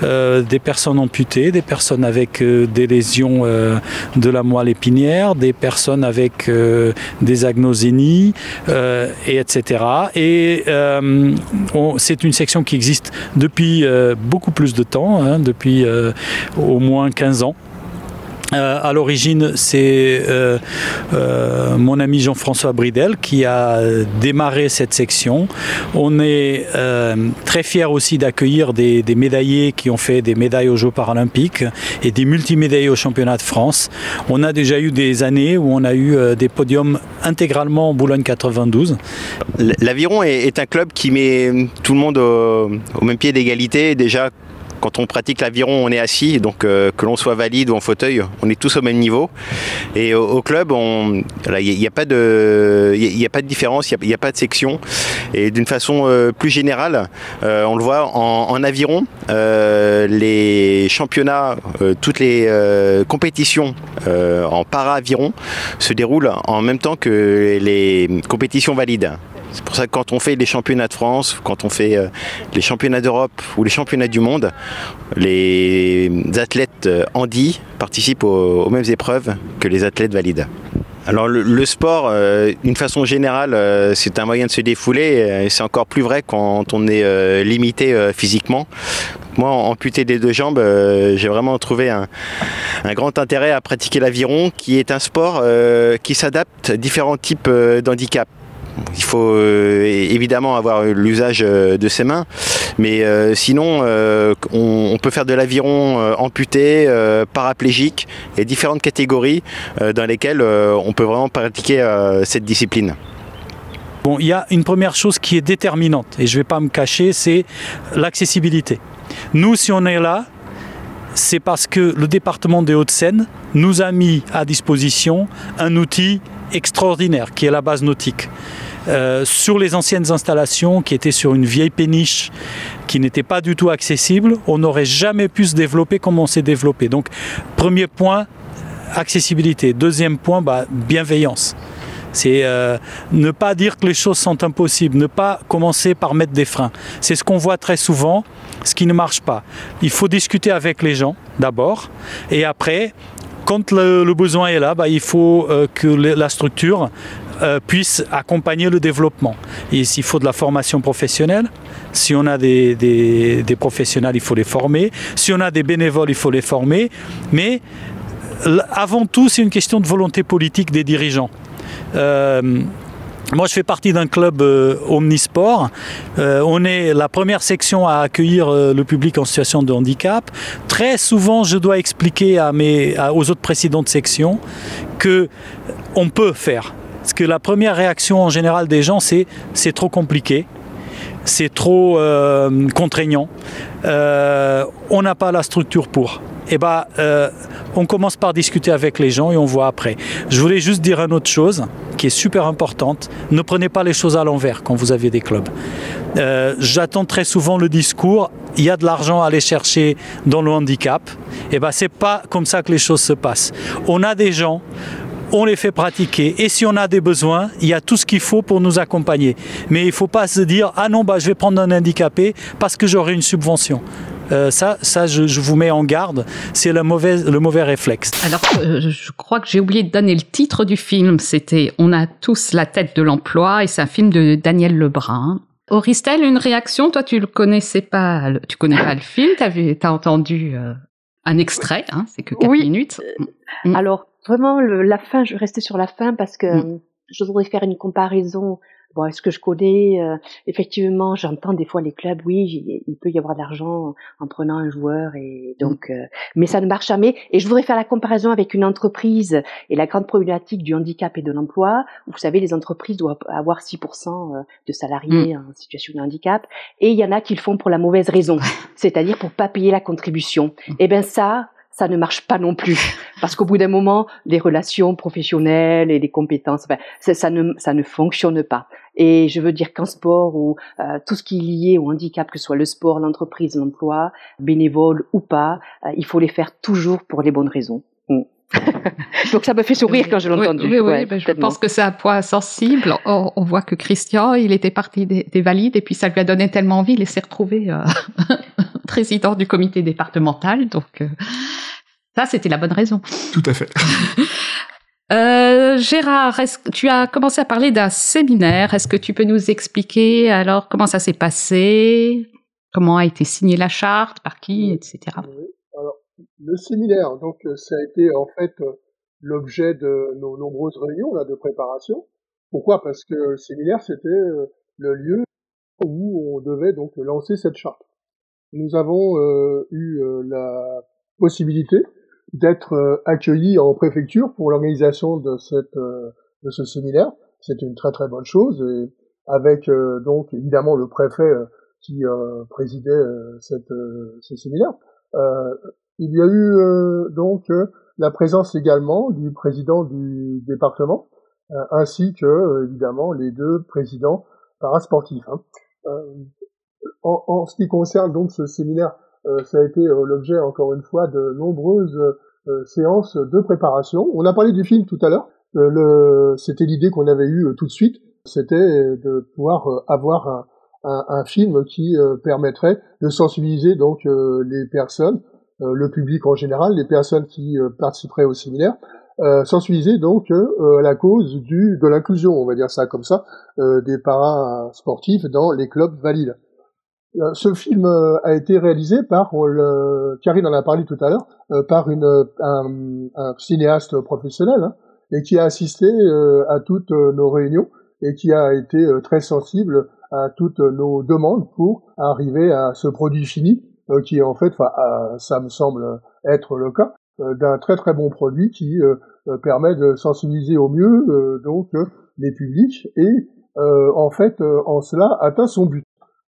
des personnes amputées, des personnes avec des lésions de la moelle épinière, des personnes avec euh, des agnosénies, euh, et etc. Et euh, c'est une section qui existe depuis beaucoup plus de temps, hein, depuis au moins 15 ans. Euh, à l'origine, c'est euh, euh, mon ami Jean-François Bridel qui a démarré cette section. On est euh, très fiers aussi d'accueillir des, médaillés qui ont fait des médailles aux Jeux paralympiques et des multimédaillés au championnat de France. On a déjà eu des années où on a eu euh, des podiums intégralement en Boulogne 92. L'Aviron est, est, un club qui met tout le monde au, au même pied d'égalité. Déjà, quand on pratique l'aviron, on est assis, donc euh, que l'on soit valide ou en fauteuil, on est tous au même niveau. Et au, club, il n'y a, pas de, différence, il n'y a, pas de section. Et d'une façon euh, plus générale, euh, on le voit en, aviron, les championnats, toutes les compétitions en para-aviron se déroulent en même temps que les compétitions valides. C'est pour ça que quand on fait les championnats de France, quand on fait euh, les championnats d'Europe ou les championnats du monde, les athlètes handi participent aux, mêmes épreuves que les athlètes valides. Alors le, sport, euh, d'une façon générale, euh, c'est un moyen de se défouler. C'est encore plus vrai quand on est euh, limité physiquement. Moi, amputé des deux jambes, j'ai vraiment trouvé un, un, grand intérêt à pratiquer l'aviron, qui est un sport qui s'adapte à différents types d'handicap. Il faut euh, évidemment avoir l'usage de ses mains, mais euh, sinon euh, on, peut faire de l'aviron euh, amputé, euh, paraplégique et différentes catégories euh, dans lesquelles on peut vraiment pratiquer cette discipline. Bon, il y a une première chose qui est déterminante et je ne vais pas me cacher, c'est l'accessibilité. Nous, si on est là, c'est parce que le département des Hauts-de-Seine nous a mis à disposition un outil extraordinaire qui est la base nautique. Euh, sur les anciennes installations qui étaient sur une vieille péniche qui n'était pas du tout accessible, on n'aurait jamais pu se développer comme on s'est développé. Donc premier point, accessibilité. Deuxième point, bah, bienveillance. C'est euh, ne pas dire que les choses sont impossibles, ne pas commencer par mettre des freins. C'est ce qu'on voit très souvent, ce qui ne marche pas. Il faut discuter avec les gens d'abord et après, quand le, besoin est là, bah, il faut euh, que la structure euh, puisse accompagner le développement. Et s'il faut de la formation professionnelle, si on a des, professionnels, il faut les former. Si on a des bénévoles, il faut les former. Mais avant tout, c'est une question de volonté politique des dirigeants. Euh, moi, je fais partie d'un club euh, omnisport. Euh, on est la première section à accueillir le public en situation de handicap. Très souvent, je dois expliquer aux autres présidents de section que on peut faire. Parce que la première réaction en général des gens, c'est c'est trop compliqué, c'est trop contraignant, on n'a pas la structure pour. Et bah, euh, on commence par discuter avec les gens et on voit après. Je voulais juste dire une autre chose qui est super importante. Ne prenez pas les choses à l'envers quand vous avez des clubs. Euh, J'attends très souvent le discours. Il y a de l'argent à aller chercher dans le handicap. Et ben c'est pas comme ça que les choses se passent. On a des gens on les fait pratiquer et si on a des besoins, il y a tout ce qu'il faut pour nous accompagner. Mais il ne faut pas se dire ah non bah je vais prendre un handicapé parce que j'aurai une subvention. Euh, ça, ça je, je vous mets en garde, c'est le mauvais, le mauvais réflexe. Alors, euh, je crois que j'ai oublié de donner le titre du film. C'était On a tous la tête de l'emploi et c'est un film de Daniel Lebrun. Auristel, une réaction? Toi, tu le connaissais pas, le- tu connais pas le film T'as vu, t'as entendu euh, un extrait hein, C'est que 4 Oui. minutes. Alors, vraiment, le- la fin, je vais rester sur la fin parce que Mm. je voudrais faire une comparaison. Bon, est-ce que je connais euh, Effectivement, j'entends des fois les clubs, oui, il peut y avoir de l'argent en prenant un joueur, et donc, euh, mais ça ne marche jamais. Et je voudrais faire la comparaison avec une entreprise et la grande problématique du handicap et de l'emploi. Vous savez, les entreprises doivent avoir 6% de salariés en situation de handicap, et il y en a qui le font pour la mauvaise raison, c'est-à-dire pour pas payer la contribution. Eh ben ça, ça ne marche pas non plus. Parce qu'au bout d'un moment les relations professionnelles et les compétences enfin, ça, ça ne ça ne fonctionne pas. Et je veux dire qu'en sport ou euh, tout ce qui est lié au handicap que ce soit le sport l'entreprise l'emploi bénévole ou pas euh, il faut les faire toujours pour les bonnes raisons. Mm. donc ça me fait sourire quand je l'ai Oui, entendu. oui, oui, ouais, ben, je pense que c'est un point sensible. On, on voit que Christian, il était parti des, des valides et puis ça lui a donné tellement envie, il s'est retrouvé euh, président du comité départemental. Donc euh, ça, c'était la bonne raison. Tout à fait. Euh, Gérard, tu as commencé à parler d'un séminaire? Est-ce que tu peux nous expliquer alors comment ça s'est passé, comment a été signée la charte, par qui, etc. Alors, le séminaire, donc, ça a été en fait l'objet de nos nombreuses réunions là de préparation. Pourquoi? Parce que le séminaire, c'était euh, le lieu où on devait donc lancer cette charte. Nous avons euh, eu euh, la possibilité d'être euh, accueillis en préfecture pour l'organisation de cette de ce séminaire. C'était une très très bonne chose et avec donc évidemment le préfet qui présidait cette, ce séminaire. Il y a eu donc la présence également du président du département, ainsi que évidemment les deux présidents parasportifs. En, en ce qui concerne donc ce séminaire, euh, ça a été euh, l'objet encore une fois de nombreuses euh, séances de préparation. On a parlé du film tout à l'heure. Euh, C'était l'idée qu'on avait eue euh, tout de suite, c'était de pouvoir avoir un, un, un film qui permettrait de sensibiliser donc les personnes, le public en général, les personnes qui participeraient au séminaire, euh, sensibiliser donc euh, à la cause du de l'inclusion, on va dire ça comme ça, euh, des parasportifs dans les clubs valides. Euh, Ce film euh, a été réalisé par, le, Karine en a parlé tout à l'heure, euh, par une, un, un cinéaste professionnel hein, et qui a assisté à toutes nos réunions et qui a été très sensible à toutes nos demandes pour arriver à ce produit fini qui est en fait, ça me semble être le cas, d'un très très bon produit qui permet de sensibiliser au mieux donc les publics et en fait en cela atteint son but.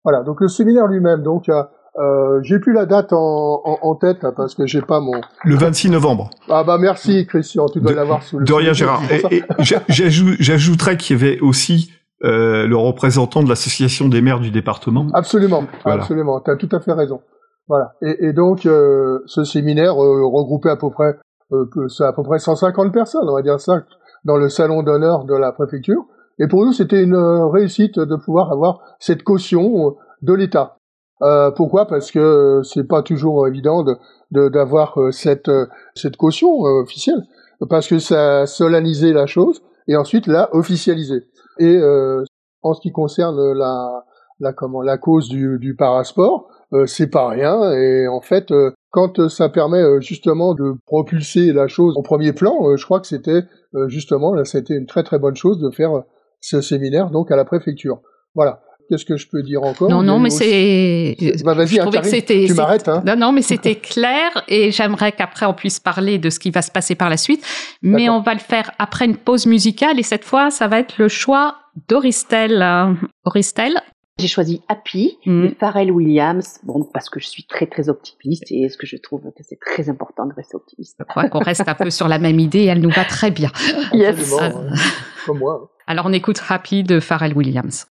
Voilà, donc le séminaire lui-même, donc a- euh, j'ai plus la date en, en, en tête là, parce que j'ai pas mon. Le 26 novembre. Ah bah merci Christian, tu dois l'avoir sous le. De rien, Gérard. Et, et j'a- j'ajou- j'ajouterais qu'il y avait aussi euh, le représentant de l'association des maires du département. Absolument, Voilà. absolument, tu as tout à fait raison. Voilà. Et, et donc euh, ce séminaire euh, regroupait à peu près euh, à peu près 150 personnes, on va dire ça, dans le salon d'honneur de la préfecture. Et pour nous, c'était une euh, réussite de pouvoir avoir cette caution euh, de l'État. Euh, pourquoi? Parce que c'est pas toujours évident de de- d'avoir euh, cette cette caution officielle, parce que ça solennisait la chose et ensuite la officialisait. Et euh, en ce qui concerne la la comment la cause du, du parasport, euh, c'est pas rien et en fait euh, quand ça permet justement de propulser la chose au premier plan, je crois que c'était justement là c'était une très très bonne chose de faire ce séminaire donc à la préfecture. Voilà. Qu'est-ce que je peux dire encore? Non, non, mais c'est. Bah, vas-y, hein, tu c'est- m'arrêtes, hein. Non, non, mais c'était clair et j'aimerais qu'après on puisse parler de ce qui va se passer par la suite. Mais on va le faire après une pause musicale et cette fois, ça va être le choix d'Auristel. Euh, Auristel J'ai choisi Happy Mm. de Pharrell Williams, bon, parce que je suis très très optimiste et ce que je trouve que c'est très important de rester optimiste? Je crois qu'on reste un peu sur la même idée et elle nous va très bien. Yes. Absolument, ouais. Comme moi. Alors on écoute Happy de Pharrell Williams.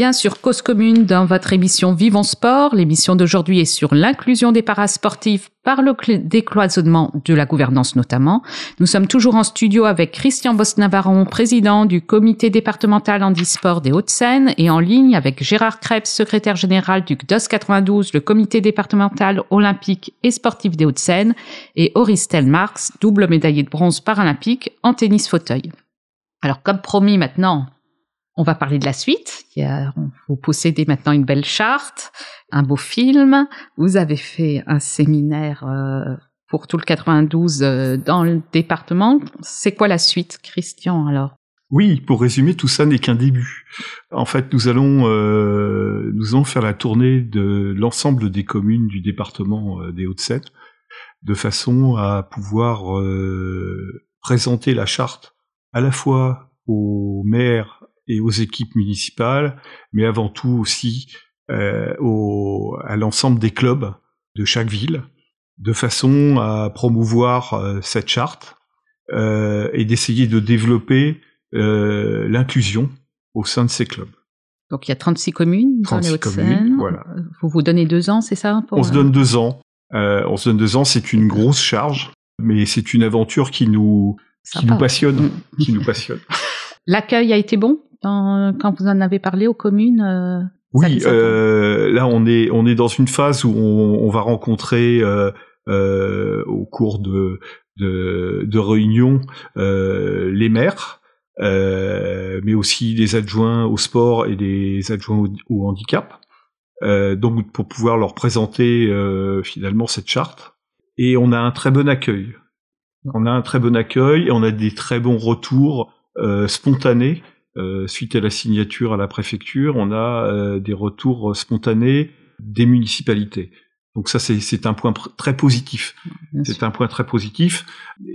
Bien sur Cause Commune dans votre émission Vivons Sport. L'émission d'aujourd'hui est sur l'inclusion des parasportifs par le cl- décloisonnement de la gouvernance notamment. Nous sommes toujours en studio avec Christian Bosnavaron, président du comité départemental handisport des Hauts-de-Seine et en ligne avec Gérard Krebs, secrétaire général du CDOS 92, le comité départemental olympique et sportif des Hauts-de-Seine et Auristel Marx, double médaillé de bronze paralympique en tennis fauteuil. Alors comme promis maintenant, on va parler de la suite. Vous possédez maintenant une belle charte, un beau film. Vous avez fait un séminaire euh, pour tout le 92 euh, dans le département. C'est quoi la suite, Christian, alors? Oui, pour résumer, tout ça n'est qu'un début. En fait, nous allons, euh, nous allons faire la tournée de l'ensemble des communes du département des Hauts-de-Seine, de façon à pouvoir présenter la charte à la fois aux maires et aux équipes municipales, mais avant tout aussi euh, au- à l'ensemble des clubs de chaque ville, de façon à promouvoir euh, cette charte euh, et d'essayer de développer l'inclusion au sein de ces clubs. Donc il y a 36 communes dans les 36 Hauts-de-Seine. communes, voilà. Vous vous donnez deux ans, c'est ça pour, On se donne deux ans. On se donne deux ans, c'est une grosse charge, mais c'est une aventure qui nous, qui nous passionne, qui nous passionne. L'accueil a été bon? Dans- quand vous en avez parlé aux communes euh, Oui, euh, là on est on est dans une phase où on, on va rencontrer euh, euh, au cours de de, de réunions euh, les maires, euh, mais aussi les adjoints au sport et les adjoints au, au handicap. Euh, donc pour pouvoir leur présenter euh, finalement cette charte. Et on a un très bon accueil. On a un très bon accueil et on a des très bons retours euh, spontanés euh, suite à la signature à la préfecture. On a euh, des retours spontanés des municipalités. Donc ça c'est un point très positif. C'est un point très positif.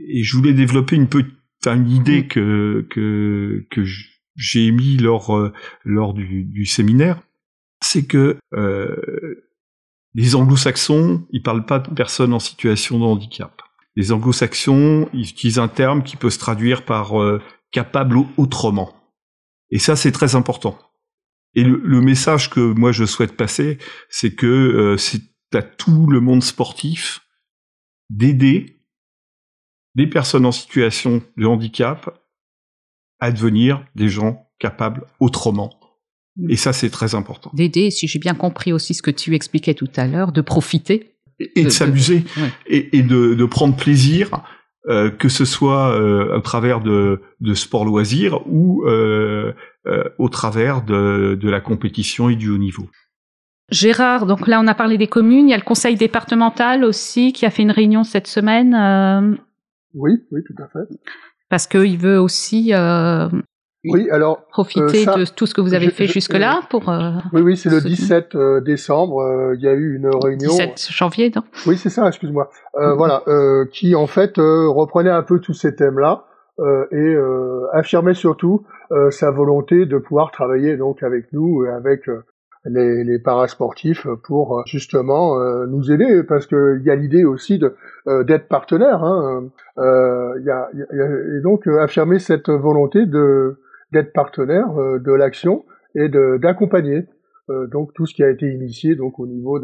Et je voulais développer une petite une idée que que que j- j'ai émis lors euh, lors du, du séminaire, c'est que euh, Les anglo-saxons, ils parlent pas de personnes en situation de handicap. Les anglo-saxons, ils utilisent un terme qui peut se traduire par euh, capable autrement. Et ça, c'est très important. Et le, le, message que moi je souhaite passer, c'est que euh, c'est à tout le monde sportif d'aider des personnes en situation de handicap à devenir des gens capables autrement. Et ça, c'est très important. D'aider, si j'ai bien compris aussi ce que tu expliquais tout à l'heure, de profiter. Et, de, s'amuser. Ouais. et, et de, de, prendre plaisir, euh, que ce soit euh, au travers de, de sport loisirs ou euh, au travers de, de la compétition et du haut niveau. Gérard, donc là on a parlé des communes, il y a le conseil départemental aussi qui a fait une réunion cette semaine. Euh... Oui, oui, tout à fait. Parce qu'il veut aussi euh, oui, alors, profiter euh, ça, de tout ce que vous avez fait jusque-là pour. Euh, oui, oui, c'est le 17 euh, décembre. Il y a eu une réunion. 17 janvier, non? Oui, c'est ça. Excuse-moi. Mm-hmm. Voilà, qui en fait reprenait un peu tous ces thèmes-là et affirmait surtout sa volonté de pouvoir travailler donc avec nous et avec les, les parasportifs pour justement euh, nous aider parce que il y a l'idée aussi de euh, d'être partenaire. Hein. Euh, y a, y a, et donc affirmer cette volonté de d'être partenaire de l'action et d'accompagner donc tout ce qui a été initié donc au niveau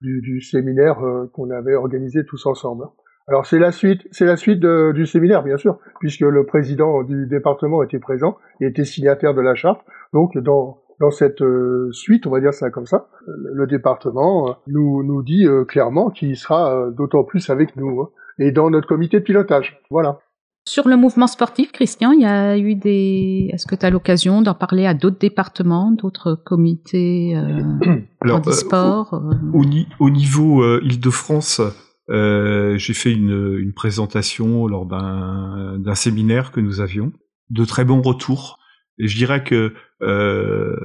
du, séminaire qu'on avait organisé tous ensemble. Alors c'est la suite, c'est la suite du séminaire bien sûr, puisque le président du département était présent et était signataire de la charte. Donc dans cette euh, suite, on va dire ça comme ça, le département euh, nous, dit euh, clairement qu'il sera d'autant plus avec nous hein, et dans notre comité de pilotage. Voilà. Sur le mouvement sportif, Christian, il y a eu des. Est-ce que tu as l'occasion d'en parler à d'autres départements, d'autres comités euh, Alors, sport euh, au, au, niveau euh, Île-de-France, j'ai fait une, une, présentation lors d'un séminaire que nous avions. De très bons retours. Et je dirais que euh,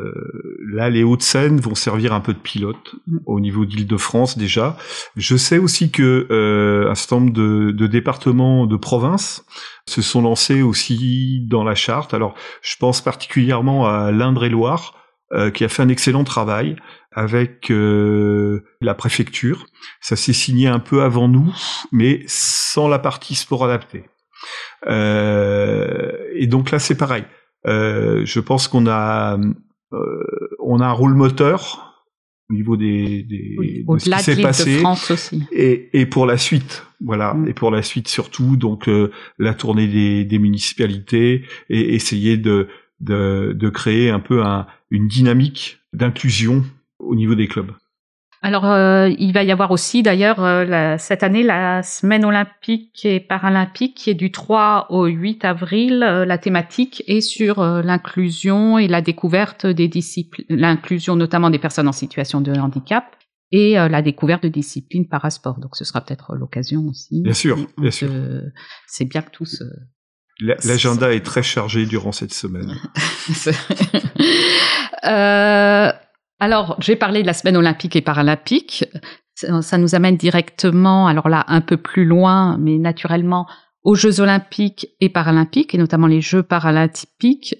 là, les Hauts-de-Seine vont servir un peu de pilote mm. au niveau d'Île-de-France déjà. Je sais aussi que euh, un certain nombre de, de, départements de province se sont lancés aussi dans la charte. Alors, je pense particulièrement à l'Indre-et-Loire, euh, qui a fait un excellent travail avec euh, la préfecture. Ça s'est signé un peu avant nous, mais sans la partie sport adapté. Euh, et donc là, c'est pareil. Euh, je pense qu'on a euh, on a un rôle moteur au niveau des, des oui, de ce qui s'est passé aussi. Et, et pour la suite voilà mm. et pour la suite surtout donc euh, la tournée des, des municipalités et essayer de de, de créer un peu un, une dynamique d'inclusion au niveau des clubs. Alors, euh, il va y avoir aussi d'ailleurs euh, cette année la semaine olympique et paralympique qui est du 3 au 8 avril. Euh, la thématique est sur euh, l'inclusion et la découverte des disciplines, l'inclusion notamment des personnes en situation de handicap et euh, la découverte de disciplines parasport. Donc, ce sera peut-être l'occasion aussi. Bien sûr, bien sûr. C'est bien que tous. L'agenda est très chargé durant cette semaine. euh, alors, j'ai parlé de la semaine olympique et paralympique. Ça nous amène directement, alors là, un peu plus loin, mais naturellement, aux Jeux olympiques et paralympiques, et notamment les Jeux paralympiques.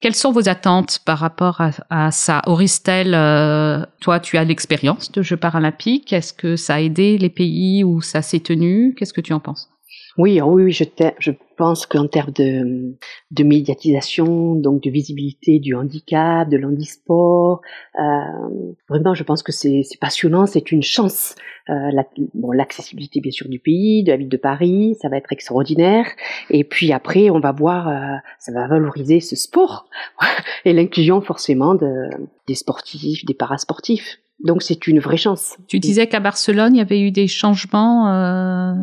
Quelles sont vos attentes par rapport à, ça? Auristel, euh, toi, tu as l'expérience de Jeux paralympiques. Est-ce que ça a aidé les pays où ça s'est tenu? Qu'est-ce que tu en penses? Oui, oh oui, je, je pense qu'en termes de, de médiatisation, donc de visibilité du handicap, de l'handisport, euh, vraiment, je pense que c'est passionnant, c'est une chance. Euh, la, bon, l'accessibilité bien sûr du pays, de la ville de Paris, ça va être extraordinaire. Et puis après, on va voir, euh, ça va valoriser ce sport et l'inclusion forcément de, des sportifs, des parasportifs. Donc c'est une vraie chance. Tu disais qu'à Barcelone, il y avait eu des changements euh,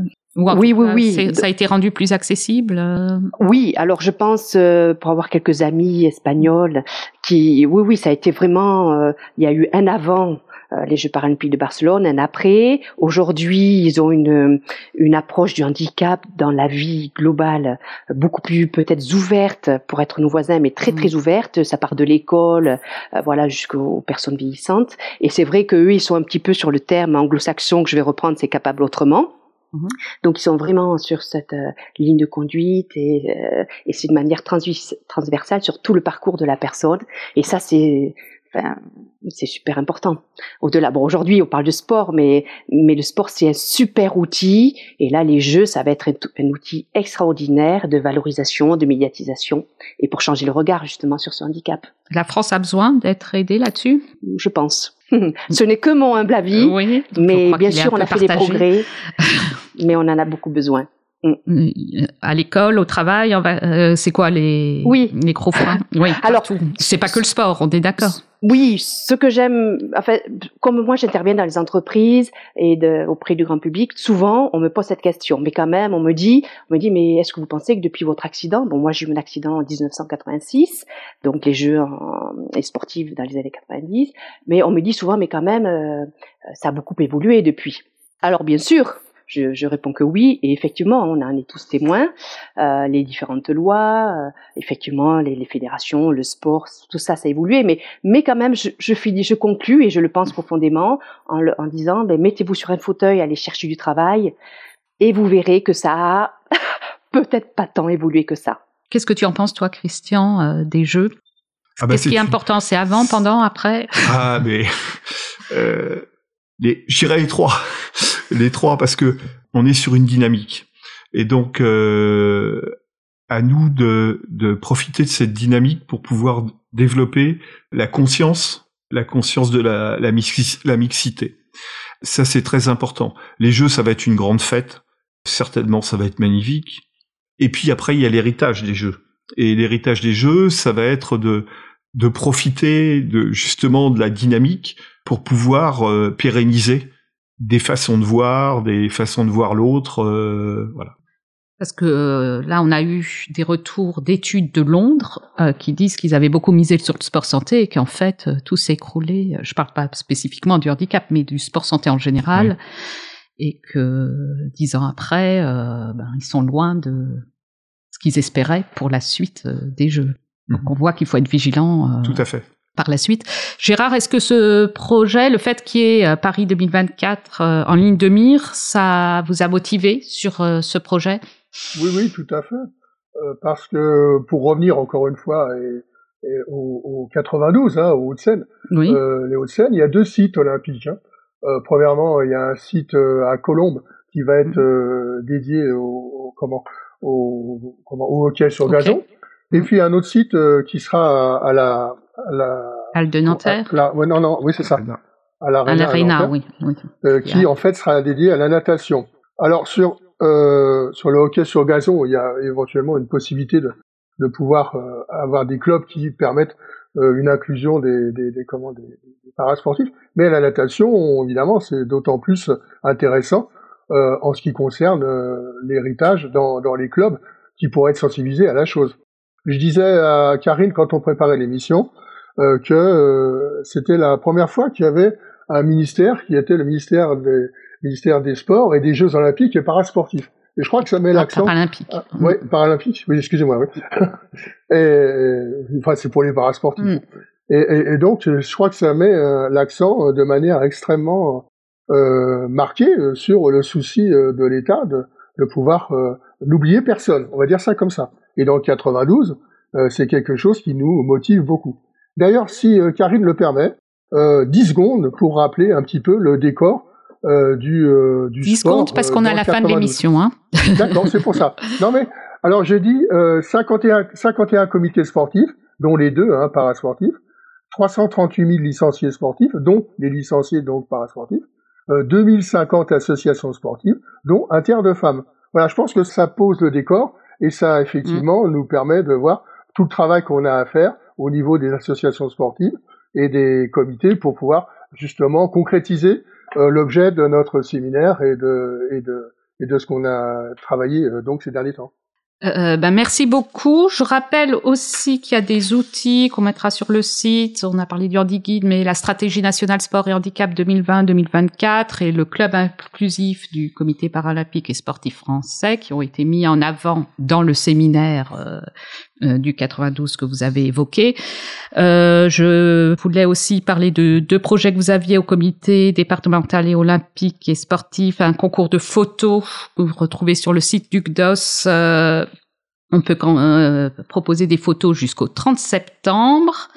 oui, oui, oui. Ça a été rendu plus accessible. Euh. Oui, alors je pense euh, pour avoir quelques amis espagnols qui, oui, oui, ça a été vraiment. Euh, il y a eu un avant les Jeux paralympiques de Barcelone, un après. Aujourd'hui, ils ont une une approche du handicap dans la vie globale beaucoup plus peut-être ouverte pour être nos voisins, mais très très mm. ouverte. Ça part de l'école, voilà, jusqu'aux personnes vieillissantes. Et c'est vrai qu'eux, ils sont un petit peu sur le terme anglo-saxon que je vais reprendre, c'est capable autrement. Mhm. Donc ils sont vraiment sur cette euh, ligne de conduite et, euh, et c'est de manière transversale sur tout le parcours de la personne. Et ça c'est Enfin, c'est super important. Au-delà, bon, aujourd'hui, on parle de sport, mais, mais le sport, c'est un super outil. Et là, les jeux, ça va être un, un, outil extraordinaire de valorisation, de médiatisation, et pour changer le regard, justement, sur ce handicap. La France a besoin d'être aidée là-dessus? Je pense. Ce n'est que mon humble avis, oui, mais bien sûr, on a fait partagé. des progrès, mais on en a beaucoup besoin. Mm. À l'école, au travail, euh, c'est quoi les oui les gros freins Oui. Alors, c'est pas que le sport, on est d'accord. Oui, ce que j'aime, enfin, comme moi j'interviens dans les entreprises et de, auprès du grand public, souvent on me pose cette question, mais quand même on me dit, on me dit, mais est-ce que vous pensez que depuis votre accident, bon moi j'ai eu mon accident en 1986, donc les jeux en, et sportifs dans les années 90, mais on me dit souvent, mais quand même euh, ça a beaucoup évolué depuis. Alors bien sûr, je, je, réponds que oui, et effectivement, on en est tous témoins. Euh, les différentes lois, euh, effectivement, les, les, fédérations, le sport, tout ça, ça a évolué. Mais, mais quand même, je, je finis, je conclus et je le pense profondément en, le, en disant, ben, mettez-vous sur un fauteuil, allez chercher du travail, et vous verrez que ça a peut-être pas tant évolué que ça. Qu'est-ce que tu en penses, toi, Christian, euh, des jeux? Ah bah Qu'est-ce qui est important? C'est avant, pendant, après? Ah, mais euh, les, je dirais les trois les trois parce que on est sur une dynamique. Et donc euh, à nous de, de profiter de cette dynamique pour pouvoir développer la conscience la conscience de la, la, la mixité. Ça c'est très important. Les jeux ça va être une grande fête. Certainement ça va être magnifique. Et puis après il y a l'héritage des jeux. Et l'héritage des jeux ça va être de de profiter de justement de la dynamique pour pouvoir euh, pérenniser des façons de voir, des façons de voir l'autre, euh, voilà. Parce que euh, là, on a eu des retours d'études de Londres euh, qui disent qu'ils avaient beaucoup misé sur le sport santé et qu'en fait, euh, tout s'est écroulé. Je parle pas spécifiquement du handicap, mais du sport santé en général. Oui. Et que dix ans après, ben, ils sont loin de ce qu'ils espéraient pour la suite des Jeux. Donc, on voit qu'il faut être vigilant. Tout à fait par la suite. Gérard, est-ce que ce projet, le fait qu'il y ait Paris 2024 euh, en ligne de mire, ça vous a motivé sur euh, ce projet? Oui, oui, tout à fait. Euh, parce que pour revenir encore une fois et, et au, au, 92, hein, aux Hauts-de-Seine, oui. les Hauts-de-Seine, il y a deux sites olympiques. Hein. premièrement, il y a un site à Colombes qui va être dédié au, au, comment, au, comment, au hockey sur gazon. Et puis un autre site qui sera à, à la la Halle de Nanterre. La, ouais, non, non, oui, c'est ça. À l'Arena, oui. oui. Euh, qui en fait sera dédié à la natation. Alors sur euh, sur le hockey sur gazon, il y a éventuellement une possibilité de de pouvoir euh, avoir des clubs qui permettent euh, une inclusion des des, des comment des, des parasportifs. Mais la natation, évidemment, c'est d'autant plus intéressant euh, en ce qui concerne l'héritage dans dans les clubs qui pourraient être sensibilisés à la chose. Je disais à Karine quand on préparait l'émission euh, que euh, c'était la première fois qu'il y avait un ministère qui était le ministère des, ministère des Sports et des Jeux Olympiques et Parasportifs. Et je crois que ça met l'accent. Paralympique. Ah, oui, paralympique. Oui, excusez-moi. Oui. et, enfin, c'est pour les parasportifs. Mm. Et, et, et, donc, je crois que ça met euh, l'accent de manière extrêmement euh, marquée sur le souci de l'État de, de pouvoir n'oublier personne. On va dire ça comme ça. Et dans le 92, euh, c'est quelque chose qui nous motive beaucoup. D'ailleurs, si euh, Karine le permet, euh, 10 secondes pour rappeler un petit peu le décor euh, du, euh, du 10 sport. secondes parce qu'on a la 92. fin de l'émission. Hein D'accord, c'est pour ça. Non mais, alors j'ai dit 51, 51 comités sportifs, dont les deux, hein, parasportifs, 338 000 licenciés sportifs, dont les licenciés donc parasportifs, 2050 associations sportives, dont un tiers de femmes. Voilà, je pense que ça pose le décor et ça, effectivement, mmh. nous permet de voir tout le travail qu'on a à faire au niveau des associations sportives et des comités pour pouvoir justement concrétiser euh, l'objet de notre séminaire et de, ce qu'on a travaillé euh, donc ces derniers temps. Euh, ben merci beaucoup. Je rappelle aussi qu'il y a des outils qu'on mettra sur le site. On a parlé du HandiGuide, mais la stratégie nationale sport et handicap 2020-2024 et le club inclusif du comité paralympique et sportif français qui ont été mis en avant dans le séminaire du 92 que vous avez évoqué. Euh, je voulais aussi parler de deux projets que vous aviez au comité départemental et olympique et sportif, un concours de photos que vous retrouvez sur le site du CDOS. Euh, on peut quand, euh, proposer des photos jusqu'au 30 septembre.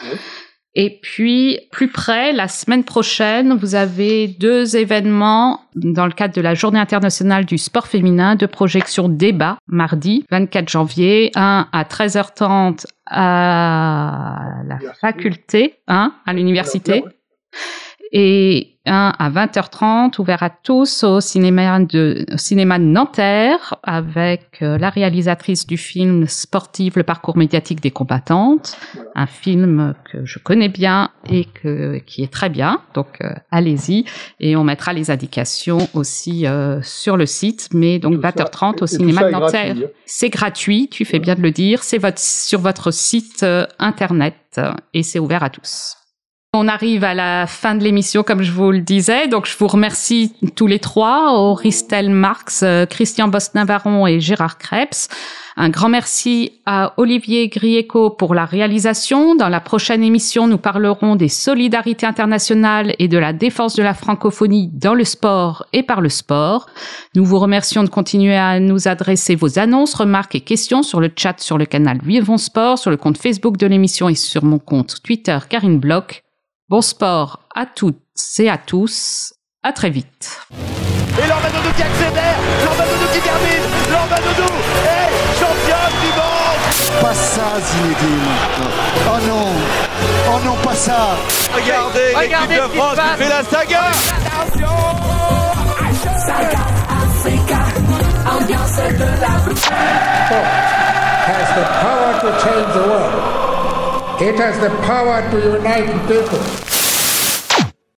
Et puis, plus près, la semaine prochaine, vous avez deux événements dans le cadre de la Journée internationale du sport féminin, deux projections débat, mardi 24 janvier, un à 13h30 à la faculté, hein, à l'université, et un à 20h30 ouvert à tous au cinéma de, au cinéma de Nanterre avec euh, la réalisatrice du film sportif Le parcours médiatique des combattantes, un film que je connais bien et que, qui est très bien. Donc euh, allez-y et on mettra les indications aussi euh, sur le site. Mais donc 20h30 au cinéma de Nanterre, c'est gratuit. Tu fais bien de le dire. C'est votre, sur votre site internet et c'est ouvert à tous. On arrive à la fin de l'émission, comme je vous le disais. Donc, je vous remercie tous les trois, Auristel Marx, euh, Christian Boss-Navarron et Gérard Krebs. Un grand merci à Olivier Grieco pour la réalisation. Dans la prochaine émission, nous parlerons des solidarités internationales et de la défense de la francophonie dans le sport et par le sport. Nous vous remercions de continuer à nous adresser vos annonces, remarques et questions sur le chat sur le canal Vivons Sport, sur le compte Facebook de l'émission et sur mon compte Twitter Karine Bloch. Bon sport à toutes et à tous. À très vite. Et Lormanodo qui accélère, Lormanodo qui termine, Lormanodo est championne du monde Pas ça, Zinedine. Oh non, oh non, pas ça. Regardez, Regardez l'équipe de France qui fait la saga Sport has the power to change the world. It has the power to unite people.